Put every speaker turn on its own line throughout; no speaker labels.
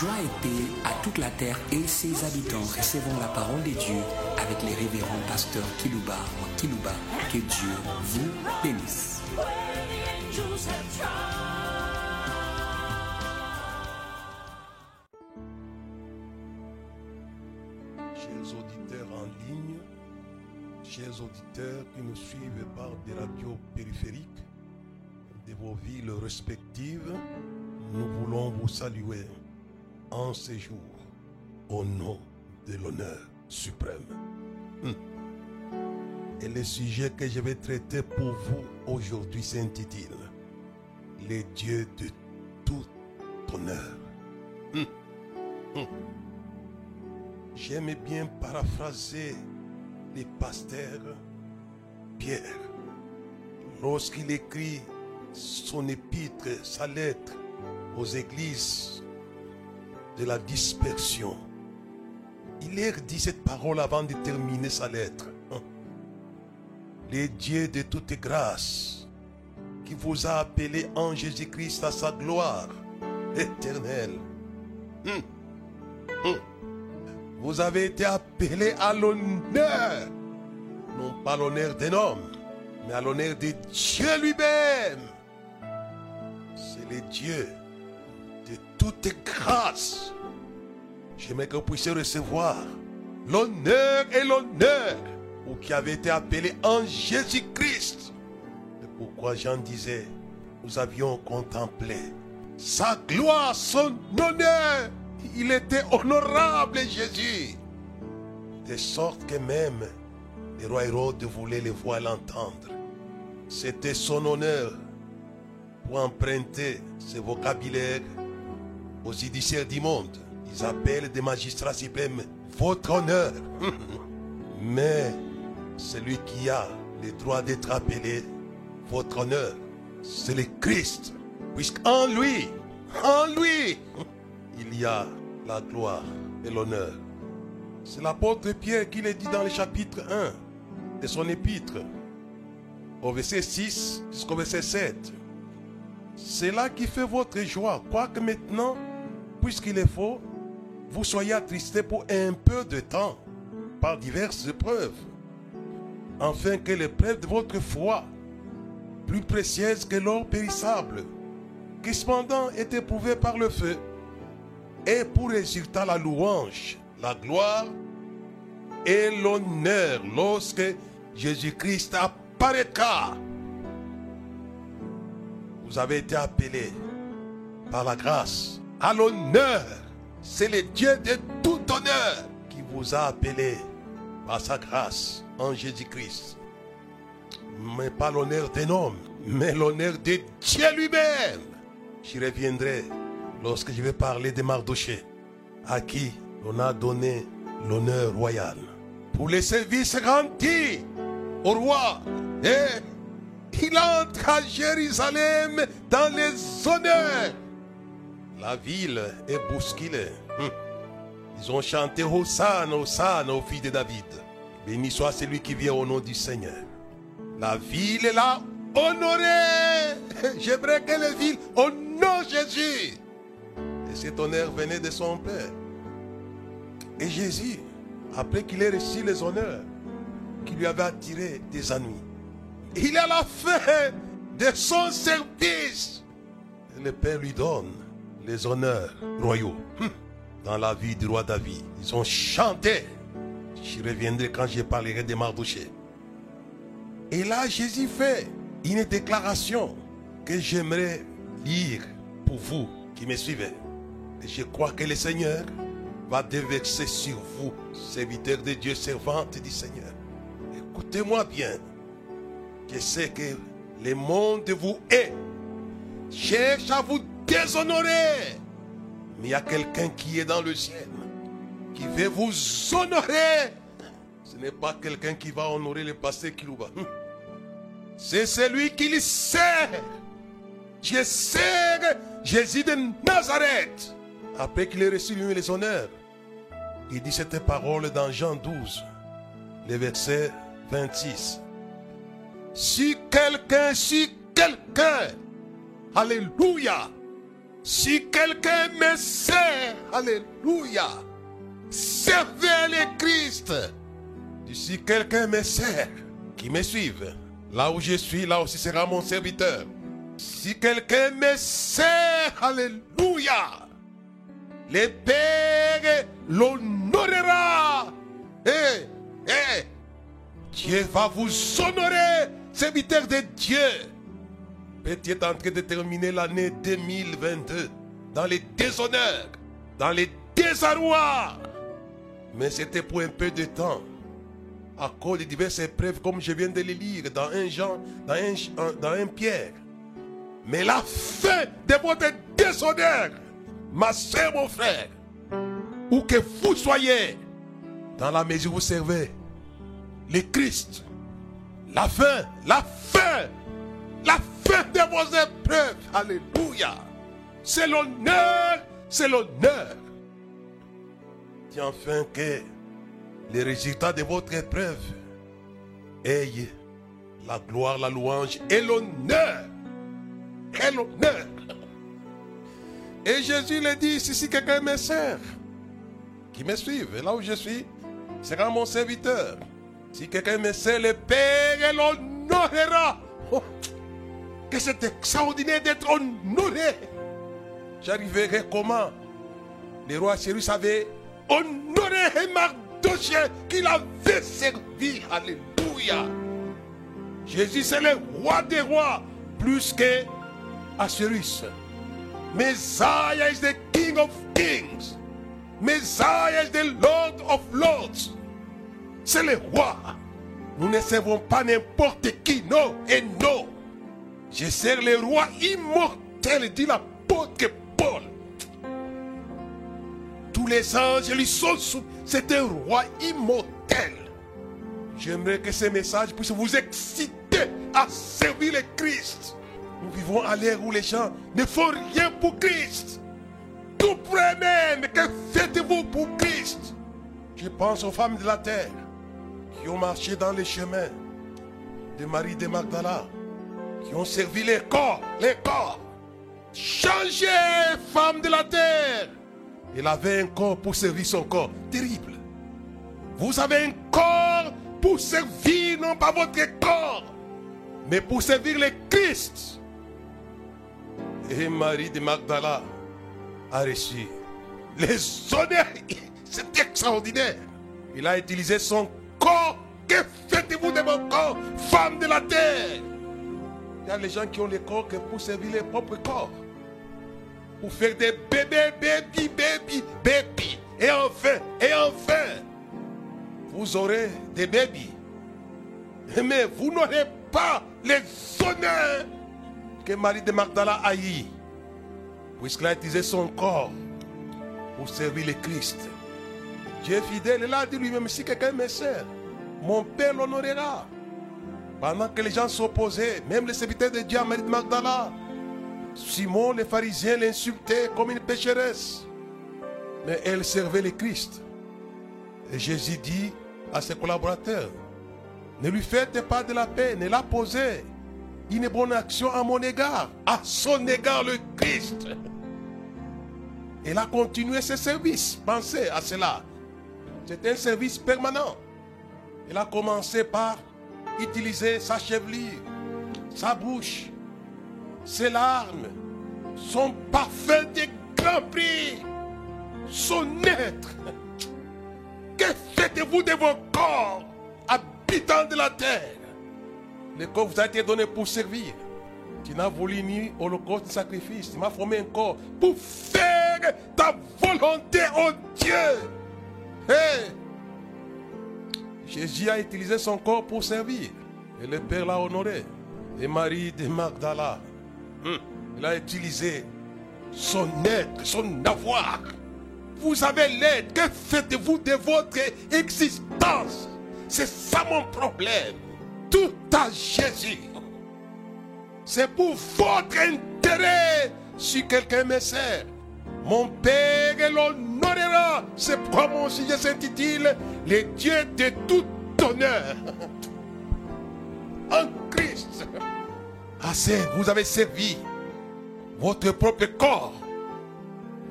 Joie et paix à toute la terre et ses habitants. Recevons la parole de Dieu avec les révérends pasteurs Kilouba ou Kilouba. Que Dieu vous bénisse.
Chers auditeurs en ligne, chers auditeurs qui nous suivent par des radios périphériques de vos villes respectives, nous voulons vous saluer en ce jour au nom de l'honneur suprême. Hum. Et le sujet que je vais traiter pour vous aujourd'hui s'intitule Les dieux de tout honneur. Hum. Hum. J'aime bien paraphraser les pasteurs Pierre lorsqu'il écrit son épître, sa lettre aux églises de la dispersion. Il leur dit cette parole avant de terminer sa lettre. Les dieux de toute grâce qui vous a appelé en Jésus-Christ à sa gloire éternelle. Hum. Hum. Vous avez été appelé à l'honneur. Non pas l'honneur d'un homme, mais à l'honneur de Dieu lui-même. C'est le Dieu de toute grâce. J'aimerais que vous puissiez recevoir l'honneur et l'honneur vous qui avez été appelé en Jésus-Christ. C'est pourquoi Jean disait, nous avions contemplé sa gloire, son honneur. Il était honorable, Jésus. De sorte que même le roi Hérode voulait le voir l'entendre. C'était son honneur pour emprunter ce vocabulaire aux judiciaires du monde. Ils appellent des magistrats suprêmes votre honneur. Mais celui qui a le droit d'être appelé votre honneur, c'est le Christ. Puisqu'en lui, en lui, il y a la gloire et l'honneur. C'est l'apôtre Pierre qui le dit dans le chapitre 1 de son épître, au verset 6 jusqu'au verset 7. C'est là qui fait votre joie, quoique maintenant, puisqu'il est faux, vous soyez attristés pour un peu de temps par diverses épreuves, afin que l'épreuve de votre foi, plus précieuse que l'or périssable, qui cependant est éprouvée par le feu, et pour résultat la louange, la gloire et l'honneur lorsque Jésus-Christ apparaîtra. Vous avez été appelés par la grâce à l'honneur. C'est le Dieu de tout honneur qui vous a appelé par sa grâce en Jésus-Christ. Mais pas l'honneur d'un homme, mais l'honneur de Dieu lui-même. J'y reviendrai lorsque je vais parler de Mardoché, à qui on a donné l'honneur royal pour les services rendus au roi. Et il entre à Jérusalem dans les honneurs. La ville est bousculée. Hum. Ils ont chanté Hosanna, Hosanna au fils de David. Béni soit celui qui vient au nom du Seigneur. La ville est là honorée. J'aimerais que la ville honore Jésus. Et cet honneur venait de son Père. Et Jésus, après qu'il ait reçu les honneurs qui lui avaient attiré des ennuis, il est à la fin de son service. Et le Père lui donne les honneurs royaux. Hum. Dans la vie du roi David, ils ont chanté. J'y reviendrai quand je parlerai de Mardoché. Et là, Jésus fait une déclaration que j'aimerais lire pour vous qui me suivez. Et je crois que le Seigneur va déverser sur vous, serviteurs de Dieu, servantes du Seigneur. Écoutez-moi bien. Je sais que le monde vous est, cherche à vous déshonorer. Mais il y a quelqu'un qui est dans le ciel, qui veut vous honorer. Ce n'est pas quelqu'un qui va honorer le passé qui nous va. C'est celui qui le sert. Je Jésus de Nazareth. Après qu'il ait reçu lui les honneurs, il dit cette parole dans Jean 12, le verset 26. Si quelqu'un, si quelqu'un, Alléluia, Si quelqu'un me sert, Alléluia, servez le Christ. Si quelqu'un me sert, qui me suive, là où je suis, là aussi sera mon serviteur. Si quelqu'un me sert, Alléluia, le Père l'honorera. Eh, eh, Dieu va vous honorer, serviteur de Dieu. Peut-être en train de terminer l'année 2022 dans les déshonneurs, dans les désarrois. Mais c'était pour un peu de temps. À cause de diverses épreuves, comme je viens de les lire dans un Jean, dans un, dans un Pierre. Mais la fin de votre déshonneur, ma soeur, mon frère, où que vous soyez, dans la mesure où vous servez le Christ, la fin, la fin, la fin de vos épreuves, alléluia, c'est l'honneur, c'est l'honneur. Et enfin que les résultats de votre épreuve aient la gloire, la louange et l'honneur. Et l'honneur. Et Jésus le dit, si, si quelqu'un me sert, qui me suive, là où je suis, sera mon serviteur. Si quelqu'un me sert, le Père l'honorera. Oh, c'est extraordinaire d'être honoré. J'arriverai comment? Le roi Cyrus avait honoré Mardoché qu'il avait servi. Alléluia. Jésus, c'est le roi des rois, plus que Assyrus. Messiah is the King of Kings. Messiah is the Lord of Lords. C'est le roi. Nous ne servons pas n'importe qui, non et non. Je sers le roi immortel, dit l'apôtre Paul. Tous les anges lui sont sous. C'est un roi immortel. J'aimerais que ce message puisse vous exciter à servir le Christ. Nous vivons à l'ère où les gens ne font rien pour Christ. Tout même que faites-vous pour Christ? Je pense aux femmes de la terre qui ont marché dans les chemins de Marie de Magdala, qui ont servi les corps, les corps. Changez, femme de la terre. Il avait un corps pour servir son corps. Terrible. Vous avez un corps pour servir, non pas votre corps, mais pour servir le Christ. Et Marie de Magdala a reçu les honneurs. C'est extraordinaire. Il a utilisé son corps. Que faites-vous de mon corps, femme de la terre? Il y a les gens qui ont le corps que pour servir leur propre corps. Pour faire des bébés, baby, baby, baby. Et enfin, et enfin, vous aurez des bébés. Mais vous n'aurez pas les honneurs que Marie de Magdala a eu. Puisqu'il a utilisé son corps pour servir le Christ. Dieu est fidèle. Il a dit lui-même, si quelqu'un me sert, mon Père l'honorera. Pendant que les gens s'opposaient, même les serviteurs de Dieu, Marie de Magdala, Simon, les pharisiens l'insultaient comme une pécheresse. Mais elle servait le Christ. Et Jésus dit à ses collaborateurs, ne lui faites pas de la peine, ne la posez une bonne action à mon égard, à son égard le Christ. Elle a continué ses services. Pensez à cela. C'est un service permanent. Elle a commencé par utiliser sa chevelure, sa bouche, ses larmes, son parfum de grand prix, son être. Que faites-vous de vos corps, habitants de la terre? Le corps vous a été donné pour servir. Tu n'as voulu ni holocauste ni sacrifice. Tu m'as formé un corps pour faire ta volonté, oh Dieu. Hey. Jésus a utilisé son corps pour servir. Et le Père l'a honoré. Et Marie de Magdala, hum, il a utilisé son être, son avoir. Vous avez l'aide. Que faites-vous de votre existence? C'est ça mon problème. Tout à Jésus. C'est pour votre intérêt si quelqu'un me sert. Mon Père l'honorera. C'est pourquoi mon sujet s'intitule Les dieux de tout honneur. En Christ. Assez, vous avez servi votre propre corps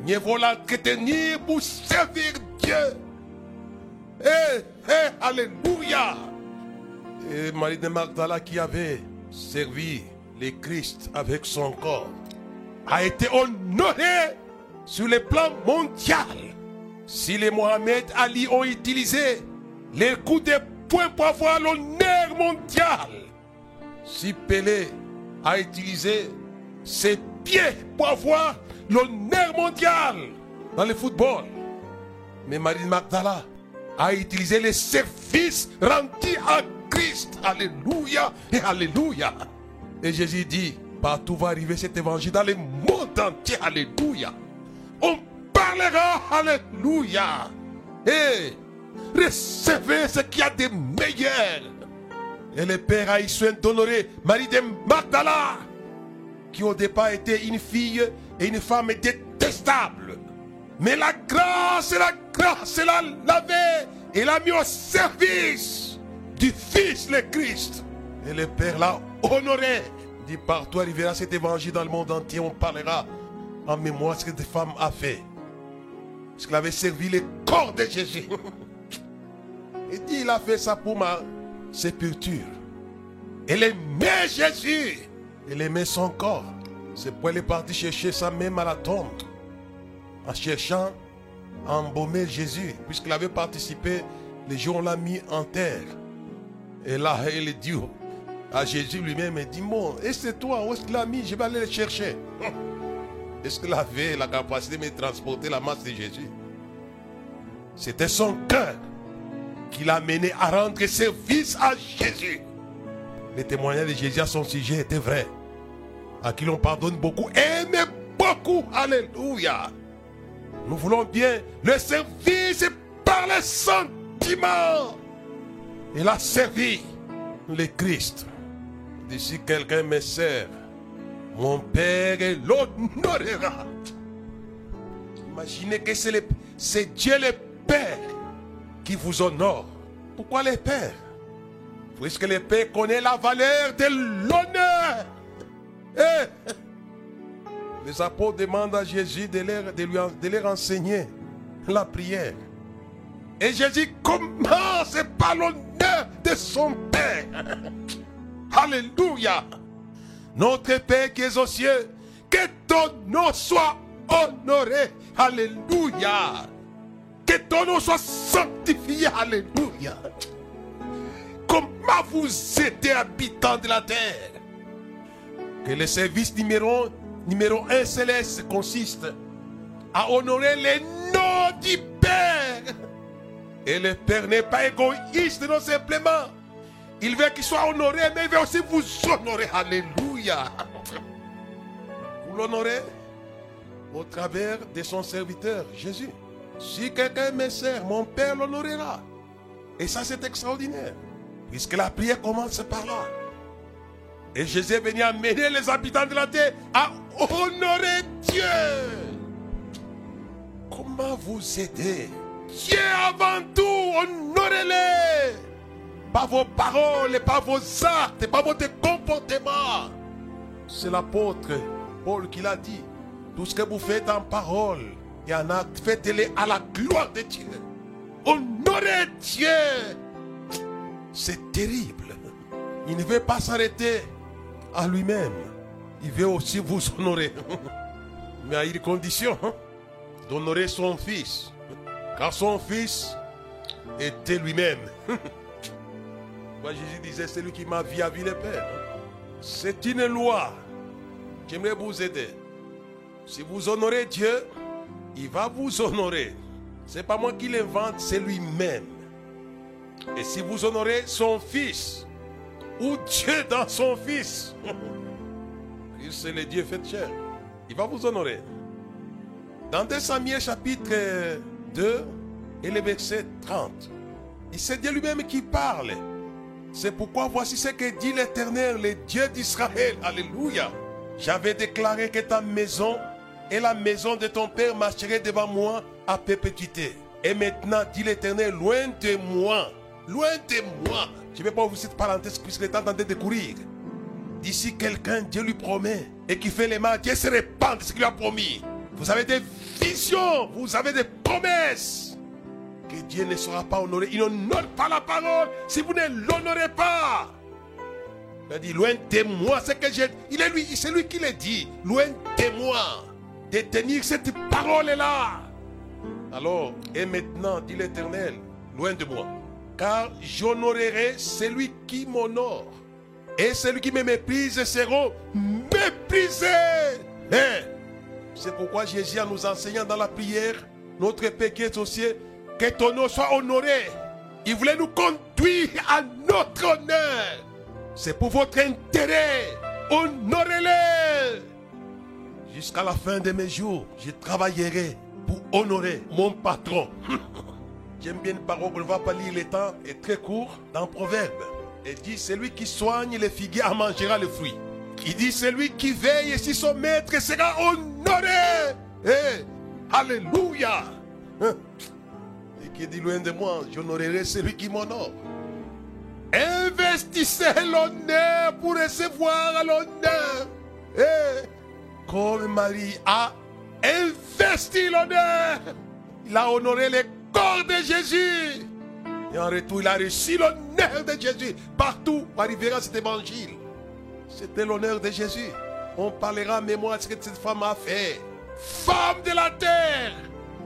Mieux vaut l'entretenir pour servir Dieu. Eh, eh, alléluia. Et Marie de Magdala qui avait servi le Christ avec son corps a été honorée sur le plan mondial. Si les Mohamed Ali ont utilisé les coups de poing pour avoir l'honneur mondial, si Pelé a utilisé ses pieds pour avoir l'honneur mondial dans le football, mais Marie Magdala a utilisé les services rendus à Christ. Alléluia et Alléluia. Et Jésus dit, partout va arriver cet évangile dans le monde entier. Alléluia. On parlera. Alléluia. Et recevez ce qu'il y a de meilleur. Et le Père soin d'honorer Marie de Magdala, qui au départ était une fille et une femme détestable. Mais la grâce la grâce, l'a lavé et l'a mis au service du Fils le Christ. Et le Père l'a honoré. Dit partout arrivera cet évangile dans le monde entier. On parlera en mémoire ce que cette femme a fait. Parce qu'elle avait servi le corps de Jésus. Il dit il a fait ça pour ma sépulture. Elle aimait Jésus. Elle aimait son corps. C'est pourquoi elle est partie chercher sa même à la tombe. En cherchant à embaumer Jésus. Puisqu'il avait participé, les jours l'a mis en terre. Et là, il dit à Jésus lui-même, il dit, bon, et c'est toi, où est-ce qu'il l'a mis? Je vais aller le chercher. Est-ce qu'il avait la capacité de transporter la masse de Jésus C'était son cœur qui l'a mené à rendre service à Jésus? Les témoignages de Jésus à son sujet étaient vrais. À qui l'on pardonne beaucoup, aime beaucoup. Alléluia. Nous voulons bien le service par les sentiments. Il a servi le Christ. D'ici quelqu'un me sert, mon Père l'honorera. Imaginez que c'est Dieu le Père qui vous honore. Pourquoi le Père? Puisque le Père connaît la valeur de l'honneur? Eh, les apôtres demandent à Jésus de leur, de, leur enseigner la prière. Et Jésus commence par l'honneur de son Père. Alléluia. Notre Père qui est aux cieux, que ton nom soit honoré. Alléluia. Que ton nom soit sanctifié. Alléluia. Comment vous êtes habitants de la terre? Que le service numéro, numéro un céleste consiste à honorer les noms du Père. Et le Père n'est pas égoïste, non simplement. Il veut qu'il soit honoré, mais il veut aussi vous honorer. Alléluia. Vous l'honorez au travers de son serviteur, Jésus. Si quelqu'un me sert, mon Père l'honorera. Et ça, c'est extraordinaire. Puisque la prière commence par là. Et Jésus est venu amener les habitants de la terre à honorer Dieu. Comment vous aider? Dieu avant tout, honorez-les. Pas vos paroles, pas vos actes, pas votre comportement. C'est l'apôtre Paul qui l'a dit. Tout ce que vous faites en parole et en acte, faites-les à la gloire de Dieu. Honorez Dieu. C'est terrible. Il ne veut pas s'arrêter à lui-même. Il veut aussi vous honorer. Mais à une condition hein, d'honorer son fils. Car son fils était lui-même. Moi, Jésus disait, celui qui m'a vie a vu le Père. C'est une loi. J'aimerais vous aider. Si vous honorez Dieu, il va vous honorer. Ce n'est pas moi qui l'invente, c'est lui-même. Et si vous honorez son fils, ou Dieu dans son fils, c'est le Dieu fait chair, il va vous honorer. Dans 2 Samuel chapitre 2 et le verset 30, il c'est Dieu lui-même qui parle. C'est pourquoi voici ce que dit l'Éternel, le Dieu d'Israël. Alléluia. J'avais déclaré que ta maison et la maison de ton père marcheraient devant moi à perpétuité. Et maintenant, dit l'Éternel, loin de moi, loin de moi. Je ne vais pas vous cette parenthèse puisqu'il est en train de courir. D'ici quelqu'un, Dieu lui promet, et qui fait les mains, Dieu se répand de ce qu'il a promis. Vous avez des visions, vous avez des promesses. Dieu ne sera pas honoré. Il n'honore pas la parole si vous ne l'honorez pas. Il a dit, loin de moi, c'est que j'ai. Il est lui, c'est lui qui l'a dit. Loin de moi, de tenir cette parole-là. Alors, et maintenant, dit l'Éternel, loin de moi. Car j'honorerai celui qui m'honore. Et celui qui me méprise seront méprisés. C'est pourquoi Jésus, nous enseignant dans la prière, notre qui est au ciel, que ton nom soit honoré. Il voulait nous conduire à notre honneur. C'est pour votre intérêt. Honorez-le. Jusqu'à la fin de mes jours, je travaillerai pour honorer mon patron. J'aime bien une parole qu'on ne va pas lire, le temps est très court dans Proverbe. Il dit, celui qui soigne les figuiers en mangera le fruit. Il dit, celui qui veille sur son maître sera honoré. Eh, alléluia. Qui dit loin de moi, j'honorerai celui qui m'honore. Investissez l'honneur pour recevoir l'honneur. Eh, comme Marie a investi l'honneur, il a honoré le corps de Jésus. Et en retour, il a reçu l'honneur de Jésus. Partout où arrivera cet évangile. C'était l'honneur de Jésus. On parlera en mémoire de ce que cette femme a fait. Femme de la terre,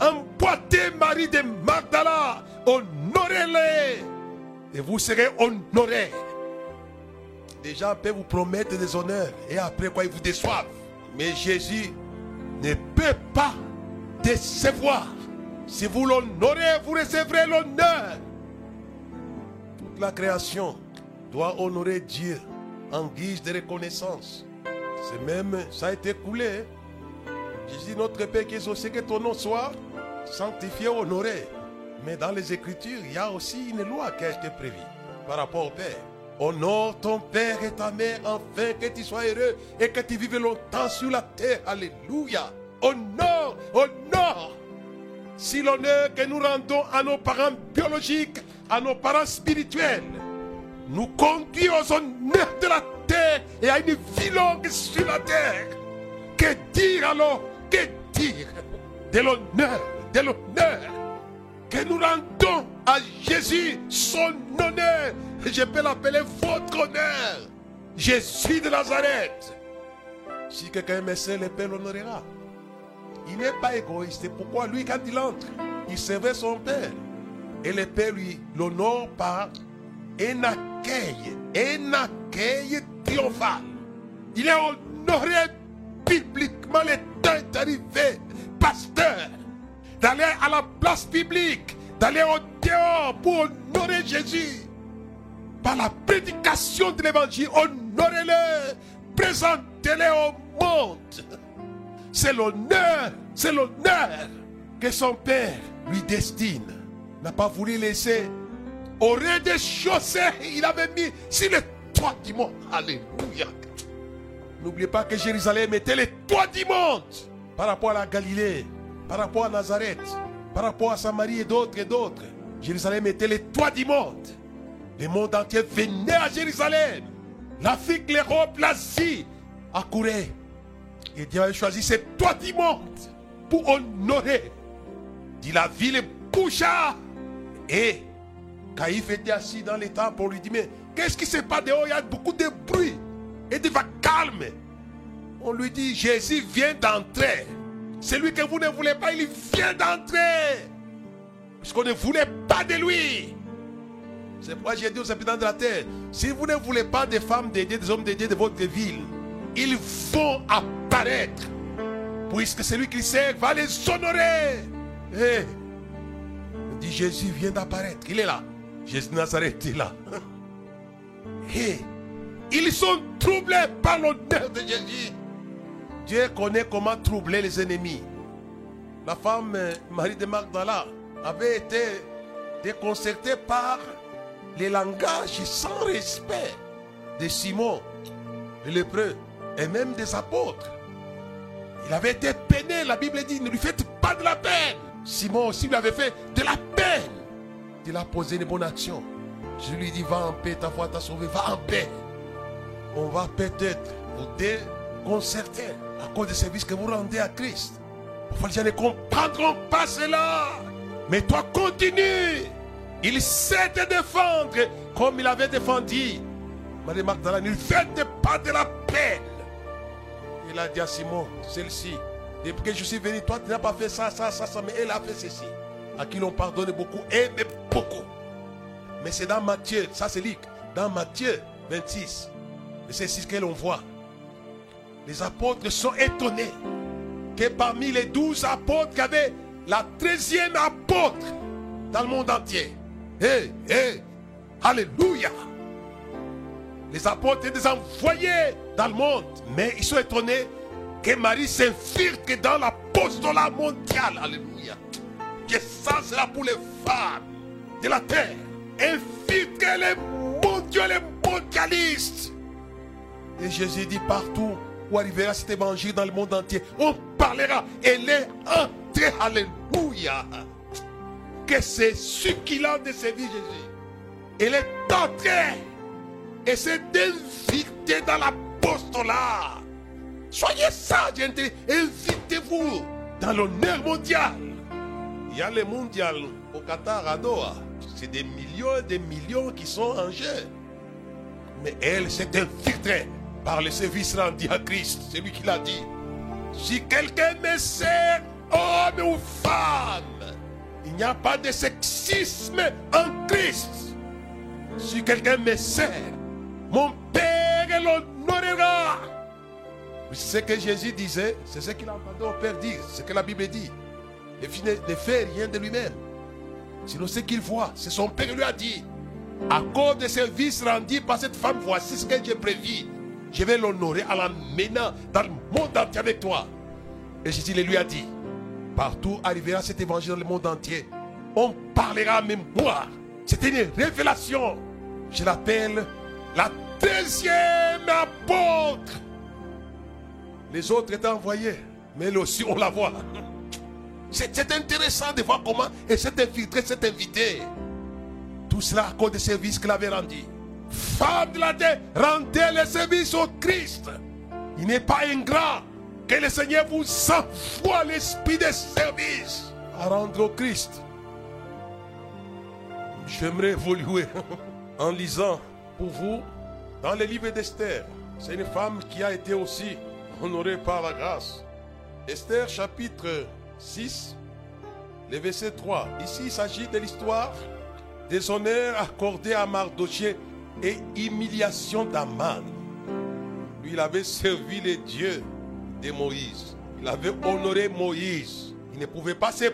emboîtez Marie de Magdala, honorez-les. Et vous serez honorés. Les gens peuvent vous promettre des honneurs et après quoi ils vous déçoivent. Mais Jésus ne peut pas décevoir. Si vous l'honorez, vous recevrez l'honneur. Toute la création doit honorer Dieu en guise de reconnaissance. C'est même, ça a été coulé. Jésus, notre Père qui est aussi, que ton nom soit sanctifié, honoré. Mais dans les Écritures, il y a aussi une loi qui a été prévue par rapport au Père. Honore ton Père et ta mère afin que tu sois heureux et que tu vives longtemps sur la terre. Alléluia. Honore, honore. Si l'honneur que nous rendons à nos parents biologiques, à nos parents spirituels, nous conduit aux honneurs de la terre et à une vie longue sur la terre. Que dire alors? Que dire de l'honneur, de l'honneur que nous rendons à Jésus son honneur. Je peux l'appeler votre honneur. Jésus de Nazareth. Si quelqu'un me sait, le Père l'honorera. Il n'est pas égoïste. Pourquoi lui, quand il entre, il servait son Père. Et le Père lui l'honore par un accueil, un accueil triomphal. Il est honoré bibliquement, le temps est arrivé, pasteur, d'aller à la place publique, d'aller au dehors pour honorer Jésus. Par la prédication de l'évangile, honorez-le, présentez-le au monde. C'est l'honneur, c'est l'honneur que son père lui destine. N'a pas voulu laisser au rez-de-chaussée, il avait mis sur le toit du monde. Alléluia. N'oubliez pas que Jérusalem était le toit du monde par rapport à la Galilée, par rapport à Nazareth, par rapport à Samarie et d'autres et d'autres. Jérusalem était le toit du monde. Le monde entier venait à Jérusalem. L'Afrique, l'Europe, l'Asie accouraient. Et Dieu avait choisi ce toit du monde pour honorer. Dit la ville boucha. Et Caïphe était assis dans les temple. On lui dit Mais qu'est-ce qui se passe dehors? Il y a beaucoup de bruit. Et il va calme. On lui dit Jésus vient d'entrer. Celui que vous ne voulez pas, il vient d'entrer. Puisqu'on ne voulait pas de lui. C'est pourquoi j'ai dit aux habitants de la terre si vous ne voulez pas des femmes dédiées, des hommes dédiés de votre ville, ils vont apparaître. Puisque celui qui sert va les honorer. Eh, dit Jésus vient d'apparaître. Il est là. Jésus de Nazareth est là. Et ils sont troublés par l'honneur de Jésus. Dieu connaît comment troubler les ennemis. La femme euh, Marie de Magdala avait été déconcertée par les langages sans respect de Simon, le lépreux, et même des apôtres. Il avait été peiné, la Bible dit, ne lui faites pas de la peine. Simon aussi lui avait fait de la peine. Il a posé une bonne action. Je lui dis, va en paix, ta foi t'a sauvé, va en paix. On va peut-être vous déconcerter à cause des services que vous rendez à Christ. Parfois les gens ne comprendront pas cela. Mais toi continue. Il sait te défendre comme il avait défendu. Marie Magdalene, il fait pas de la peine. Il a dit à Simon, celle-ci, depuis que je suis venu, toi tu n'as pas fait ça, ça, ça, ça, mais elle a fait ceci. À qui l'on pardonne beaucoup, et beaucoup. Mais c'est dans Matthieu, ça c'est Luc, dans Matthieu 26, c'est ce que l'on voit. Les apôtres sont étonnés que parmi les douze apôtres, il y avait la treizième apôtre dans le monde entier. Hé, hé, Alléluia. Les apôtres étaient des envoyés dans le monde, mais ils sont étonnés que Marie s'infiltre dans l'apostolat mondial. Alléluia. Que ça sera pour les femmes de la terre. Infiltrer les mondiaux, les mondialistes. Et Jésus dit partout où arrivera cet évangile dans le monde entier, on parlera. Elle est entrée. Alléluia. Que c'est a de sa vie, Jésus. Elle est entrée. Et c'est d'inviter dans l'apostolat. Soyez sages, invitez-vous dans l'honneur mondial. Il y a le mondial au Qatar, à Doha. C'est des millions et des millions qui sont en jeu. Mais elle s'est infiltrée par le service rendu à Christ. C'est lui qui l'a dit. Si quelqu'un me sert, homme ou femme, il n'y a pas de sexisme en Christ. Si quelqu'un me sert, mon Père l'honorera. Ce que Jésus disait, c'est ce qu'il a au Père dire, ce que la Bible dit. Il ne fait rien de lui-même. Sinon, ce qu'il voit, c'est son Père qui lui a dit. À cause des services rendus par cette femme, voici ce que j'ai prévu. Je vais l'honorer en l'amenant dans le monde entier avec toi. Et Jésus lui a dit, partout arrivera cet évangile dans le monde entier. On parlera même moi. C'était une révélation. Je l'appelle la deuxième apôtre. Les autres étaient envoyés, mais elle aussi on la voit. C'est intéressant de voir comment elle s'est infiltrée, s'est invitée. Tout cela à cause des services qu'elle avait rendus. Femme de la terre, rendez le service au Christ. Il n'est pas ingrat que le Seigneur vous envoie l'esprit de service à rendre au Christ. J'aimerais évoluer en lisant pour vous dans le livre d'Esther. C'est une femme qui a été aussi honorée par la grâce. Esther chapitre 6, le verset 3. Ici, il s'agit de l'histoire des honneurs accordés à Mardoché et humiliation d'Aman. Lui, il avait servi les dieux de Moïse. Il avait honoré Moïse. Il ne pouvait pas se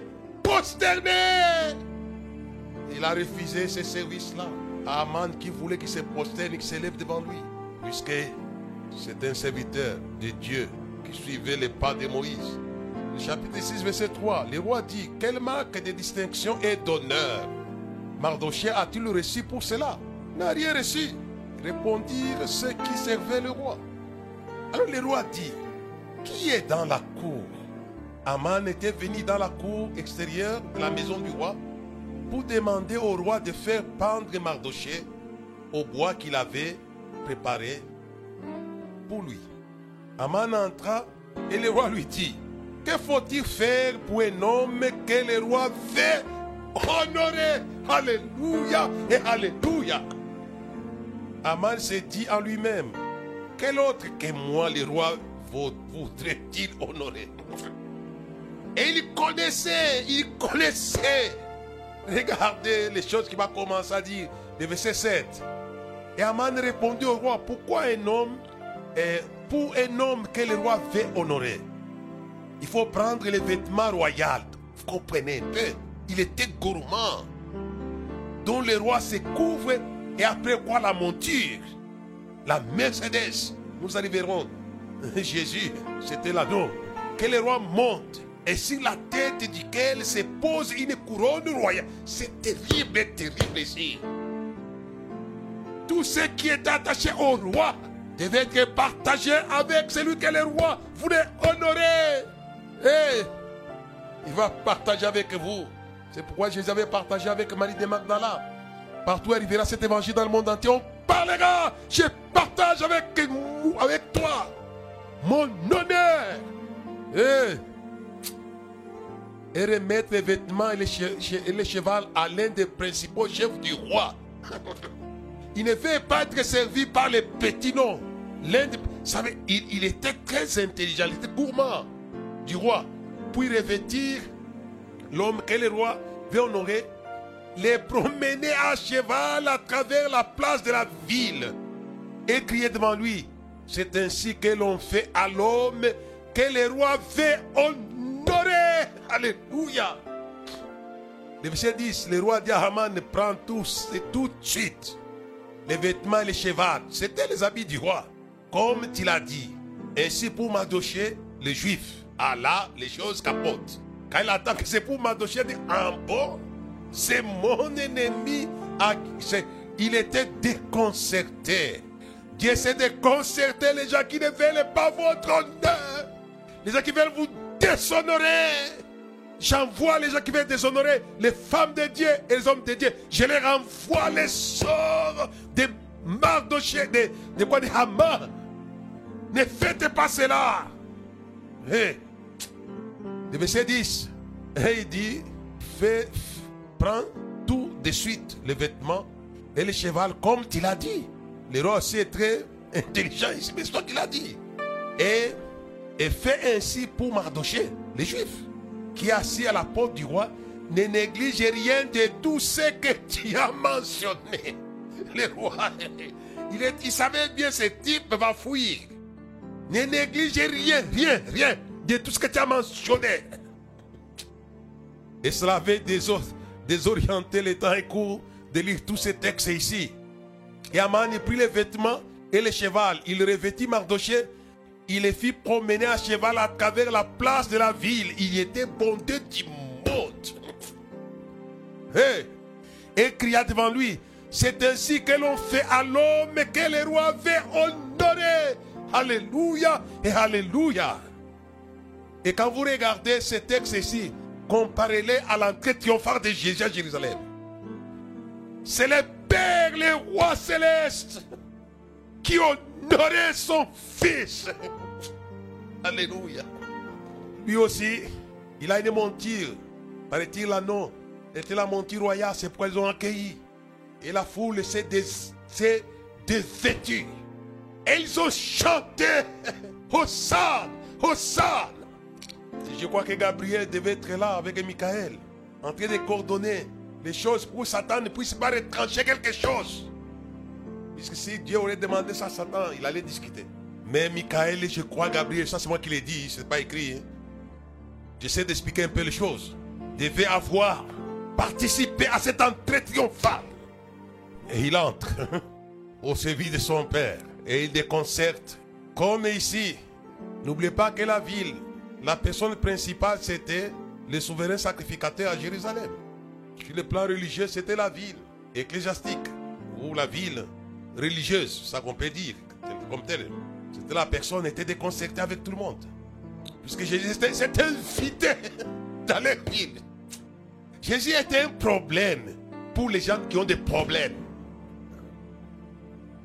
prosterner. Il a refusé ce service-là à Aman qui voulait qu'il se prosterne, qu'il s'élève devant lui. Puisque c'est un serviteur de Dieu qui suivait les pas de Moïse. Le chapitre 6, verset 3, le roi dit, quelle marque de distinction et d'honneur Mardoché a-t-il reçu pour cela? N'a rien reçu. Répondirent ceux qui servaient le roi. Alors le roi dit, qui est dans la cour? Aman était venu dans la cour extérieure de la maison du roi pour demander au roi de faire pendre Mardoché au bois qu'il avait préparé pour lui. Aman entra et le roi lui dit, que faut-il faire pour un homme que le roi veut honorer? Alléluia et Alléluia. Aman s'est dit en lui-même, quel autre que moi le roi voudrait-il honorer? Et il connaissait, il connaissait. Regardez les choses qu'il va commencer à dire, le verset 7. Et Aman répondit au roi, pourquoi un homme, pour un homme que le roi veut honorer, il faut prendre les vêtements royaux. Vous comprenez un peu? Il était gourmand. Dont le roi se couvre et après quoi la monture. La Mercedes. Nous arriverons. Jésus, c'était l'anneau. Que le roi monte. Et sur la tête duquel se pose une couronne royale. C'est terrible, terrible ici. Tout ce qui est attaché au roi devait être partagé avec celui que le roi voulait honorer. Et il va partager avec vous. C'est pourquoi Jésus avait partagé avec Marie de Magdala. Partout arrivera cet évangile dans le monde entier. On parlera. Je partage avec, toi mon honneur. Et et remettre les vêtements et le, cheval à l'un des principaux chefs du roi. Il ne veut pas être servi par les petits noms. L'un il, était très intelligent, il était gourmand du roi. Puis revêtir l'homme que le roi veut honorer, les promener à cheval à travers la place de la ville et crier devant lui. C'est ainsi que l'on fait à l'homme que le roi veut honorer. Alléluia. Le verset 10, le roi dit à Haman, prend tous et tout de suite les vêtements et les chevaux. C'était les habits du roi, comme il a dit. Ainsi pour Madoché, les juifs. Ah là, les choses capotent. Quand il attend que c'est pour Madoché, ah bon, c'est mon ennemi. Il était déconcerté. Dieu s'est déconcerté les gens qui ne veulent pas votre honneur. Les gens qui veulent vous déshonorer. J'envoie les gens qui veulent déshonorer les femmes de Dieu et les hommes de Dieu. Je leur envoie les sorts des Mardoché, de, de quoi, de. Ne faites pas cela. Hey. Le verset 10. Et il dit, fais, prends tout de suite les vêtements et les chevaux comme il a dit. Le roi aussi est très intelligent ici, mais c'est toi qui l'a dit. Et, et fait ainsi pour Mardoché, les Juifs, qui est assis à la porte du roi, ne néglige rien de tout ce que tu as mentionné. Le roi, il, savait bien ce type va fuir. Ne néglige rien, rien, rien de tout ce que tu as mentionné. Et cela avait désorienté les temps et court de lire tous ces textes ici. Et Aman prit les vêtements et le cheval. Il revêtit Mardoché. Il les fit promener à cheval à travers la place de la ville. Il était bondé du monde. Et cria devant lui C'est ainsi que l'on fait à l'homme que le roi avait honoré. Alléluia et Alléluia. Et quand vous regardez ce texte ici, comparez-les à l'entrée triomphale de Jésus à Jérusalem. C'est le Père, le roi céleste, qui honorait son fils. Alléluia. Lui aussi, il a une monture. Paraît-il là, non. C'était la monture royale, c'est pourquoi ils ont accueilli. Et la foule s'est dévêtue. Et ils ont chanté Hosanna, Hosanna. Je crois que Gabriel devait être là avec Michael, en train de coordonner les choses pour Satan ne puisse pas retrancher quelque chose. Puisque si Dieu aurait demandé ça à Satan, il allait discuter. Mais Michael, je crois, Gabriel, ça c'est moi qui l'ai dit, ce n'est pas écrit. Hein. J'essaie d'expliquer un peu les choses. Devait avoir participé à cette entrée triomphale. Et il entre au service de son Père. Et il déconcerte. Comme ici, n'oubliez pas que la ville, la personne principale, c'était le souverain sacrificateur à Jérusalem. Sur le plan religieux, c'était la ville ecclésiastique ou la ville religieuse, ça qu'on peut dire, comme tel. C'était la personne était déconcertée avec tout le monde. Puisque Jésus s'était invité dans les villes. Jésus était un problème pour les gens qui ont des problèmes.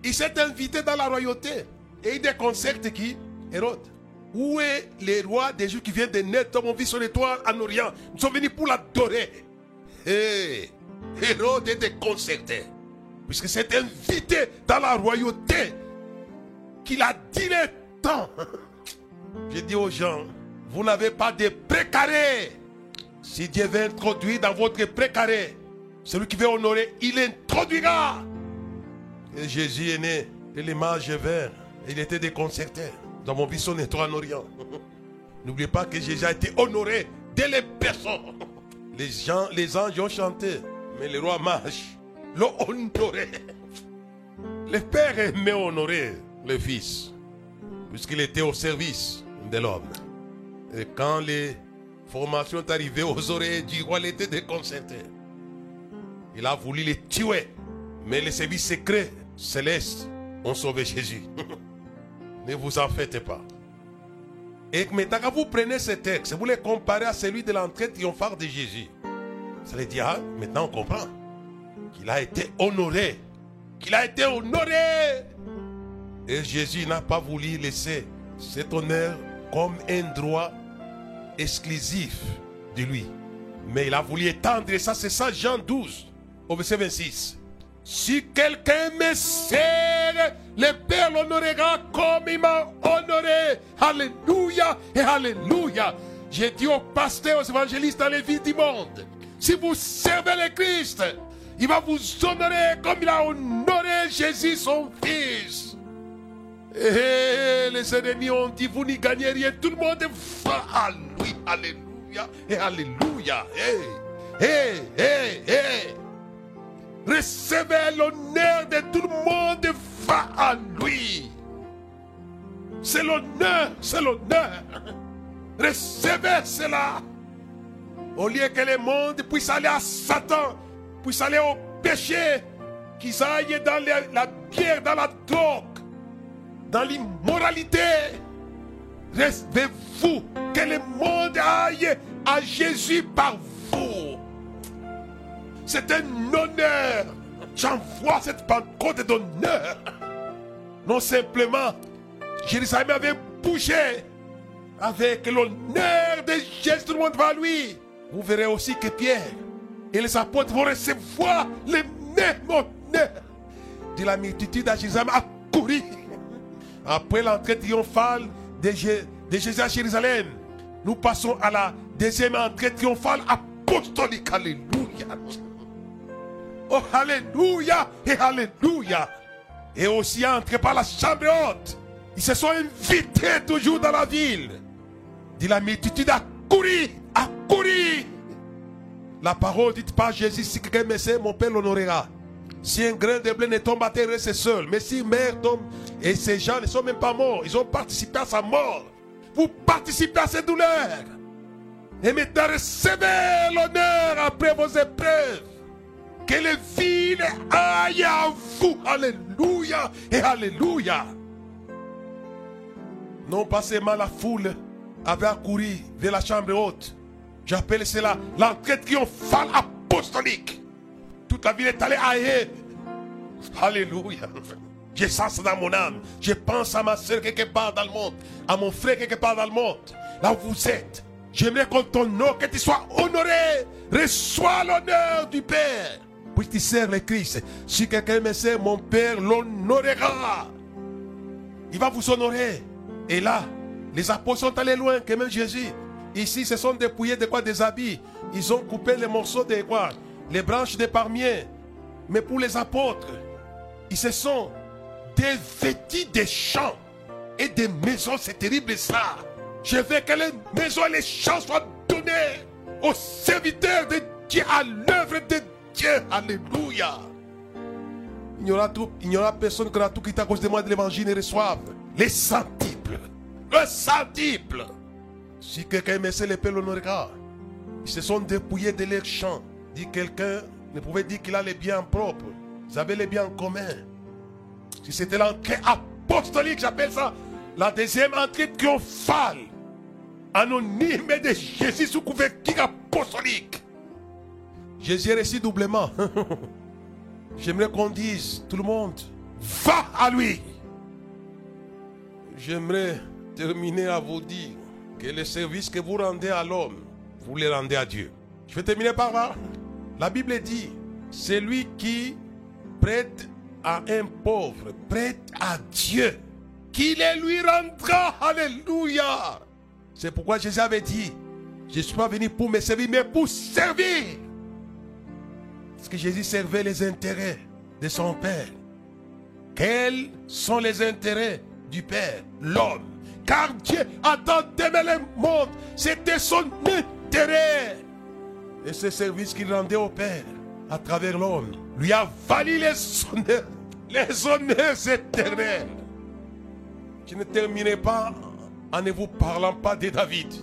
Il s'est invité dans la royauté et il déconcerte qui? Hérode. Où est le roi des Juifs qui vient de naître On vit sur l'étoile en Orient. Nous sommes venus pour l'adorer. Hey, Hérode était concerté. Puisque c'est invité dans la royauté qu'il a dit le temps. J'ai dit aux gens, vous n'avez pas de précaré. Si Dieu veut introduire dans votre précaré, celui qui veut honorer, il introduira. Et Jésus est né, et les mages vinrent. Il était déconcerté. Dans mon son étoile en Orient. N'oubliez pas que Jésus a été honoré dès les personnes. Les, gens, les anges ont chanté, mais le roi mage l'ont honoré. Le père aimait honorer le fils, puisqu'il était au service de l'homme. Et quand les formations sont arrivées aux oreilles du roi, il était déconcerté. Il a voulu les tuer, mais les services secrets célestes ont sauvé Jésus. Ne vous en faites pas. Et maintenant, quand vous prenez ce texte, vous les comparez à celui de l'entrée triomphale de Jésus. Ça veut dire, ah, maintenant on comprend qu'il a été honoré. Qu'il a été honoré. Et Jésus n'a pas voulu laisser cet honneur comme un droit exclusif de lui. Mais il a voulu étendre, et ça c'est ça Jean 12, au verset 26. Si quelqu'un me sert, le Père l'honorera comme il m'a honoré. Alléluia et Alléluia. J'ai dit aux pasteurs, aux évangélistes dans les villes du monde, si vous servez le Christ, il va vous honorer comme il a honoré Jésus son Fils. Et les ennemis ont dit, vous n'y gagnez rien. Tout le monde va à lui. Alléluia et Alléluia. Hey, hey, hey, hey. Recevez l'honneur de tout le monde va à lui. C'est l'honneur, c'est l'honneur. Recevez cela. Au lieu que le monde puisse aller à Satan, puisse aller au péché, qu'ils aillent dans la bière, dans la drogue, dans l'immoralité. Restez-vous, que le monde aille à Jésus par vous. C'est un honneur. J'envoie cette pancarte d'honneur. Non simplement, Jérusalem avait bougé avec l'honneur de Jésus, tout le monde va à lui. Vous verrez aussi que Pierre et les apôtres vont recevoir le même honneur. De la multitude à Jérusalem a couru. Après l'entrée triomphale de, Jésus à Jérusalem, nous passons à la deuxième entrée triomphale apostolique. Alléluia. Oh, Alléluia et Alléluia. Et aussi entré par la chambre haute. Ils se sont invités toujours dans la ville. De la multitude a couru, a couru. La parole dite par Jésus, si quelqu'un me sait, mon Père l'honorera. Si un grain de blé ne tombe à terre, c'est seul. Mais si mère tombe, et ces gens ne sont même pas morts, ils ont participé à sa mort. Vous participez à ses douleurs. Et maintenant, recevez l'honneur après vos épreuves. Que les villes aillent à vous. Alléluia et Alléluia. Non pas seulement la foule avait accouru vers la chambre haute. J'appelle cela l'entrée triomphale apostolique. Toute la ville est allée ailleurs. Alléluia. J'ai ça dans mon âme. Je pense à ma soeur quelque part dans le monde. À mon frère quelque part dans le monde. Là où vous êtes. J'aimerais qu'on ton nom, que tu sois honoré. Reçois l'honneur du Père. Tu sers le Christ. Si quelqu'un me sert, mon Père l'honorera. Il va vous honorer. Et là, les apôtres sont allés loin, que même Jésus. Ici, ce sont dépouillés de quoi Des habits. Ils ont coupé les morceaux de quoi Les branches des palmiers. Mais pour les apôtres, ils se sont dévêtis des champs et des maisons. C'est terrible ça. Je veux que les maisons et les champs soient donnés aux serviteurs de Dieu, à l'œuvre de Dieu. Alléluia. Il n'y aura, personne qui aura tout quitté à cause de moi de l'évangile et reçoive les centiples. Le centuple. Si quelqu'un me sait l'épée l'honorera. Ils se sont dépouillés de leurs champs. Dit quelqu'un ne pouvait dire qu'il a les biens propres. Ils avaient les biens communs. Si c'était l'entrée apostolique, j'appelle ça la deuxième entrée triomphale. Anonyme de Jésus sous couverture apostolique. Jésus reçu doublement. J'aimerais qu'on dise, tout le monde, va à lui. J'aimerais terminer à vous dire que le service que vous rendez à l'homme, vous le rendez à Dieu. Je vais terminer par là. La Bible dit, celui qui prête à un pauvre, prête à Dieu, qu'il le lui rendra. Alléluia. C'est pourquoi Jésus avait dit, je ne suis pas venu pour me servir, mais pour servir. Parce que Jésus servait les intérêts de son Père. Quels sont les intérêts du Père? L'homme. Car Dieu a tant aimé le monde. C'était son intérêt. Et ce service qu'il rendait au Père à travers l'homme lui a valu les honneurs, les honneurs éternels. Je ne terminerai pas en ne vous parlant pas de David.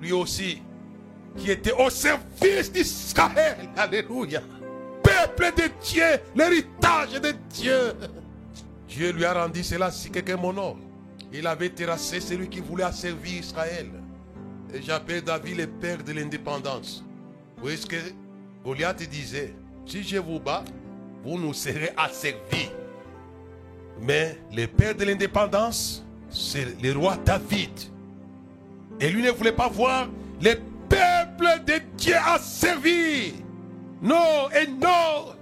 Lui aussi, qui était au service d'Israël. Alléluia. Peuple de Dieu, l'héritage de Dieu. Dieu lui a rendu cela si quelqu'un m'honore. Il avait terrassé celui qui voulait servir Israël. Et j'appelle David le père de l'indépendance. ce que Goliath disait, si je vous bats, vous nous serez asservis. Mais le père de l'indépendance, c'est le roi David. Et lui ne voulait pas voir les peuples peuple de Dieu à servir. Non et non.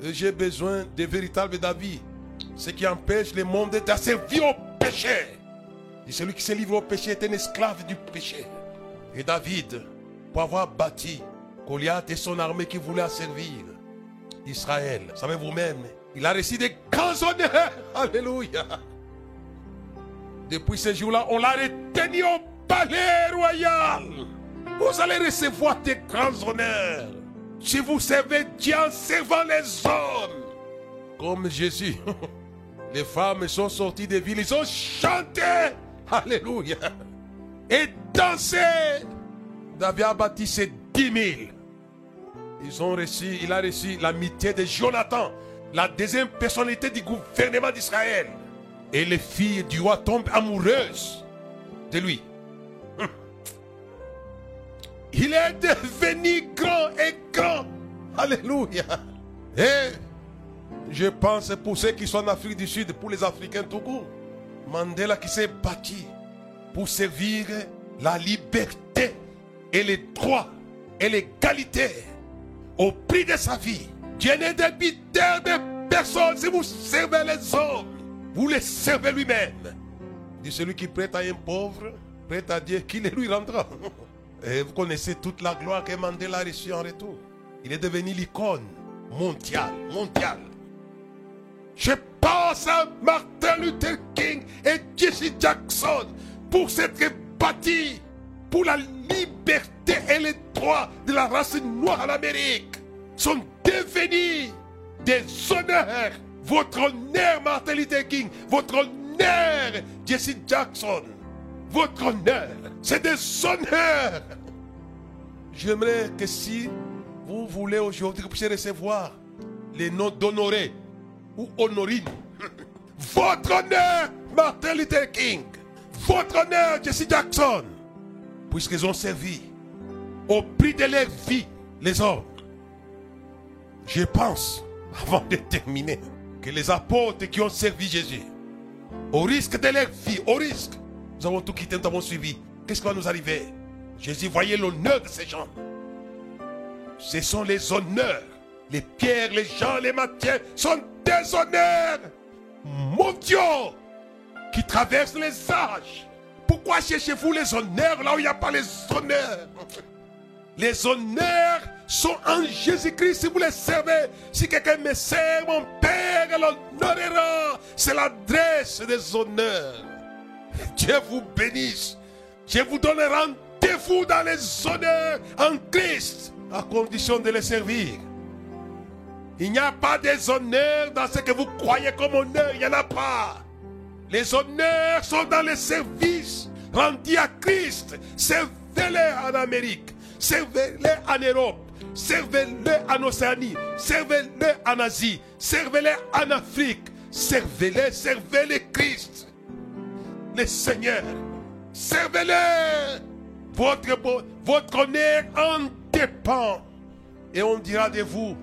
J'ai besoin de véritables David. Ce qui empêche le monde de servir au péché. Celui qui se livre au péché est un esclave du péché. Et David, pour avoir bâti Goliath et son armée qui voulait servir Israël, savez vous-même, il a reçu des grands honneurs. Alléluia. Depuis ce jour-là, on l'a retenu au palais royal. Vous allez recevoir des grands honneurs. Si vous servez Dieu en servant les hommes. Comme Jésus. Les femmes sont sorties des villes, ils ont chanté. Alléluia. Et dansé. David a bâti ses dix mille. Ils ont reçu, il a reçu l'amitié de Jonathan, la deuxième personnalité du gouvernement d'Israël. Et les filles du roi tombent amoureuses de lui. Il est devenu grand et grand. Alléluia. Et je pense pour ceux qui sont en Afrique du Sud, pour les Africains tout court. Mandela qui s'est battu pour servir la liberté et les droits et l'égalité au prix de sa vie. Dieu n'est débiteur de personne si vous servez les hommes. Vous les servez lui-même. Dit celui qui prête à un pauvre, prête à Dieu, qui les lui rendra. Vous connaissez toute la gloire que Mandela a reçue en retour. Il est devenu l'icône mondiale, mondiale. Je pense à Martin Luther King et Jesse Jackson pour s'être bâtis pour la liberté et les droits de la race noire en Amérique. Sont devenus des honneurs votre honneur, Martin Luther King. Votre honneur, Jesse Jackson. Votre honneur. C'est des honneurs. J'aimerais que si vous voulez aujourd'hui que vous puissiez recevoir les noms d'honoré ou honorine, votre honneur, Martin Luther King. Votre honneur, Jesse Jackson. Puisqu'ils ont servi au prix de leur vie, les hommes. Je pense, avant de terminer, que les apôtres qui ont servi Jésus, au risque de leur vie, au risque, nous avons tout quitté, nous avons suivi. Qu'est-ce qui va nous arriver? Jésus voyait l'honneur de ces gens. Ce sont les honneurs. Les pierres, les gens, les matières sont des honneurs mondiaux qui traversent les âges. Pourquoi cherchez-vous les honneurs là où il n'y a pas les honneurs? Les honneurs sont en Jésus-Christ si vous les servez. Si quelqu'un me sert, mon Père l'honorera. C'est l'adresse des honneurs. Dieu vous bénisse. Je vous donne rendez-vous dans les honneurs en Christ, à condition de les servir. Il n'y a pas des honneurs dans ce que vous croyez comme honneur, il n'y en a pas. Les honneurs sont dans les services rendus à Christ. Servez-les en Amérique, servez-les en Europe, servez-les en Océanie, servez-les en Asie, servez-les en Afrique, servez-les, servez-les Christ, les seigneurs, servez-les. Votre, honneur en dépend. Et on dira de vous,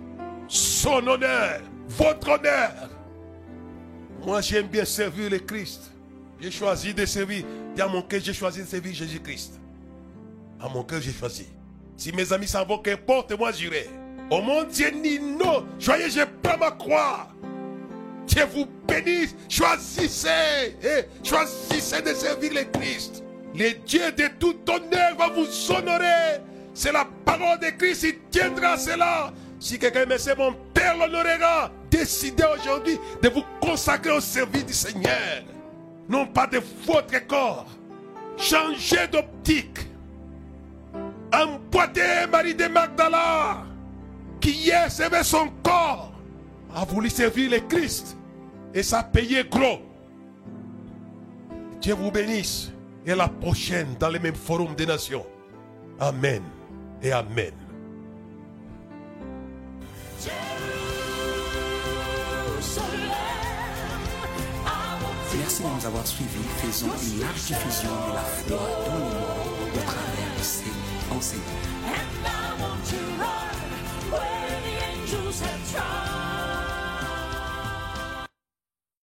son honneur, votre honneur. Moi, j'aime bien servir le Christ. J'ai choisi de servir. Dans mon cœur, j'ai choisi de servir Jésus-Christ. À mon cœur, j'ai choisi. Si mes amis s'en vont, qu'importe, moi j'irai. Au monde, Dieu non. Joyeux, je pas ma croix. Dieu vous bénisse. Choisissez. Eh, choisissez de servir le Christ. Le Dieu de tout honneur va vous honorer. C'est la parole de Christ, il tiendra cela. Si quelqu'un me sait, mon Père l'honorera. Décidez aujourd'hui de vous consacrer au service du Seigneur. Non pas de votre corps. Changez d'optique. Emboîtez Marie de Magdala, qui hier servait son corps, a voulu servir le Christ. Et ça a payé gros. Dieu vous bénisse. Et à la prochaine dans le même forum des nations. Amen et Amen.
Merci de nous avoir suivis. Faisons une large diffusion de la foi dans le monde au travers de ces enseignements.